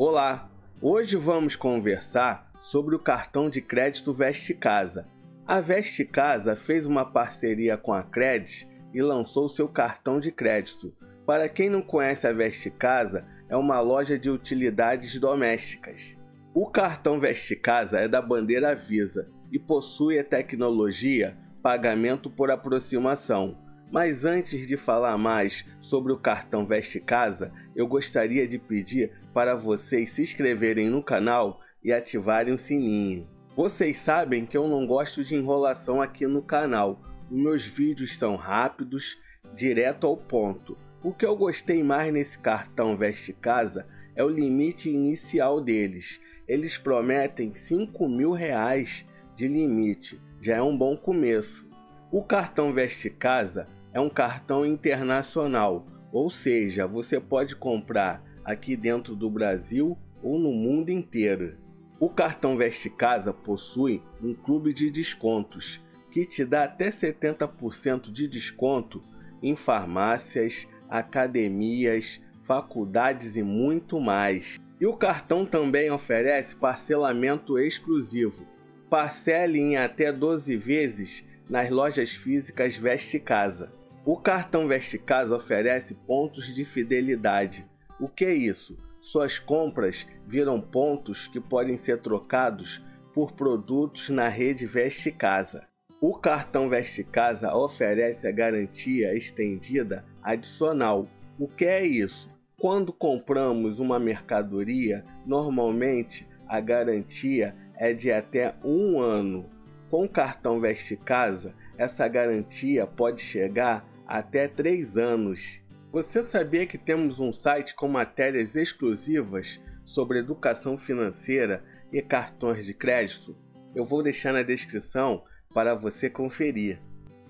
Olá! Hoje vamos conversar sobre o cartão de crédito Veste Casa. A Veste Casa fez uma parceria com a Credit e lançou seu cartão de crédito. Para quem não conhece a Veste Casa, é uma loja de utilidades domésticas. O cartão Veste Casa é da bandeira Visa e possui a tecnologia pagamento por aproximação. Mas antes de falar mais sobre o cartão Veste Casa, eu gostaria de pedir para vocês se inscreverem no canal e ativarem o sininho. Vocês sabem que eu não gosto de enrolação aqui no canal. Os meus vídeos são rápidos, direto ao ponto. O que eu gostei mais nesse cartão Veste Casa é o limite inicial deles. Eles prometem 5 mil reais de limite, já é um bom começo. O cartão Veste Casa é um cartão internacional, ou seja, você pode comprar aqui dentro do Brasil ou no mundo inteiro. O cartão Veste Casa possui um clube de descontos que te dá até 70% de desconto em farmácias, academias, faculdades e muito mais. E o cartão também oferece parcelamento exclusivo. Parcele em até 12 vezes nas lojas físicas Veste Casa. O cartão Veste Casa oferece pontos de fidelidade. O que é isso? Suas compras viram pontos que podem ser trocados por produtos na rede Veste Casa. O cartão Veste Casa oferece a garantia estendida adicional. O que é isso? Quando compramos uma mercadoria, normalmente a garantia é de até um ano. Com o cartão Veste Casa, essa garantia pode chegar até 3 anos. Você sabia que temos um site com matérias exclusivas sobre educação financeira e cartões de crédito? Eu vou deixar na descrição para você conferir.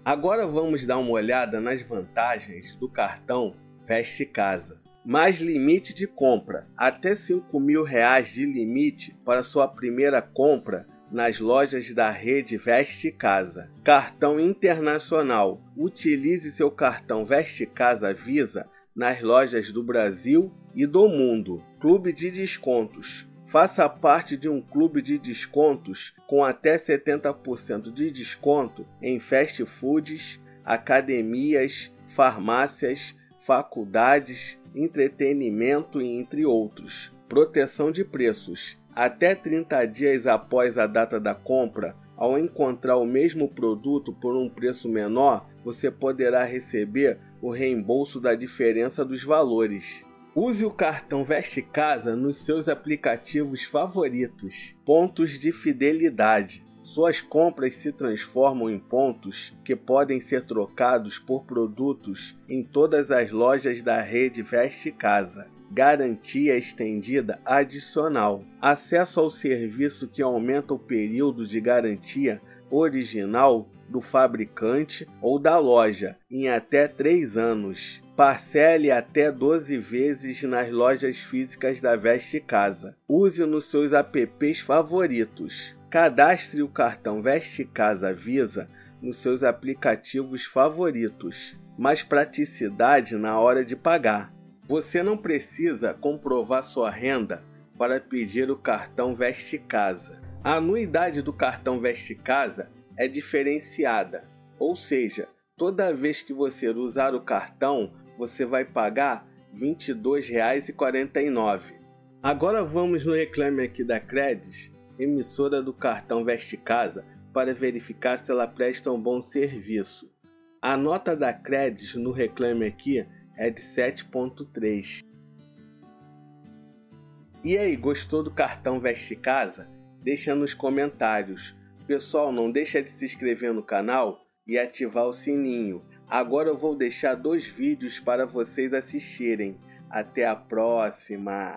Agora vamos dar uma olhada nas vantagens do cartão Veste Casa. Mais limite de compra, até 5 mil reais de limite para sua primeira compra nas lojas da rede Veste Casa. Cartão internacional. Utilize seu cartão Veste Casa Visa nas lojas do Brasil e do mundo. Clube de descontos. Faça parte de um clube de descontos com até 70% de desconto em fast foods, academias, farmácias, faculdades, entretenimento entre outros. Proteção de preços até 30 dias após a data da compra, ao encontrar o mesmo produto por um preço menor, você poderá receber o reembolso da diferença dos valores. Use o cartão Veste Casa nos seus aplicativos favoritos. Pontos de fidelidade. Suas compras se transformam em pontos que podem ser trocados por produtos em todas as lojas da rede Veste Casa garantia estendida adicional, acesso ao serviço que aumenta o período de garantia original do fabricante ou da loja em até 3 anos. Parcele até 12 vezes nas lojas físicas da Veste Casa. Use nos seus apps favoritos. Cadastre o cartão Veste Casa Visa nos seus aplicativos favoritos. Mais praticidade na hora de pagar. Você não precisa comprovar sua renda para pedir o cartão Veste Casa. A anuidade do cartão Veste Casa é diferenciada, ou seja, toda vez que você usar o cartão, você vai pagar R$ 22,49. Agora vamos no reclame aqui da Credis, emissora do cartão Veste Casa, para verificar se ela presta um bom serviço. A nota da Credis no reclame aqui é de 7.3. E aí, gostou do cartão Veste Casa? Deixa nos comentários. Pessoal, não deixa de se inscrever no canal e ativar o sininho. Agora eu vou deixar dois vídeos para vocês assistirem. Até a próxima!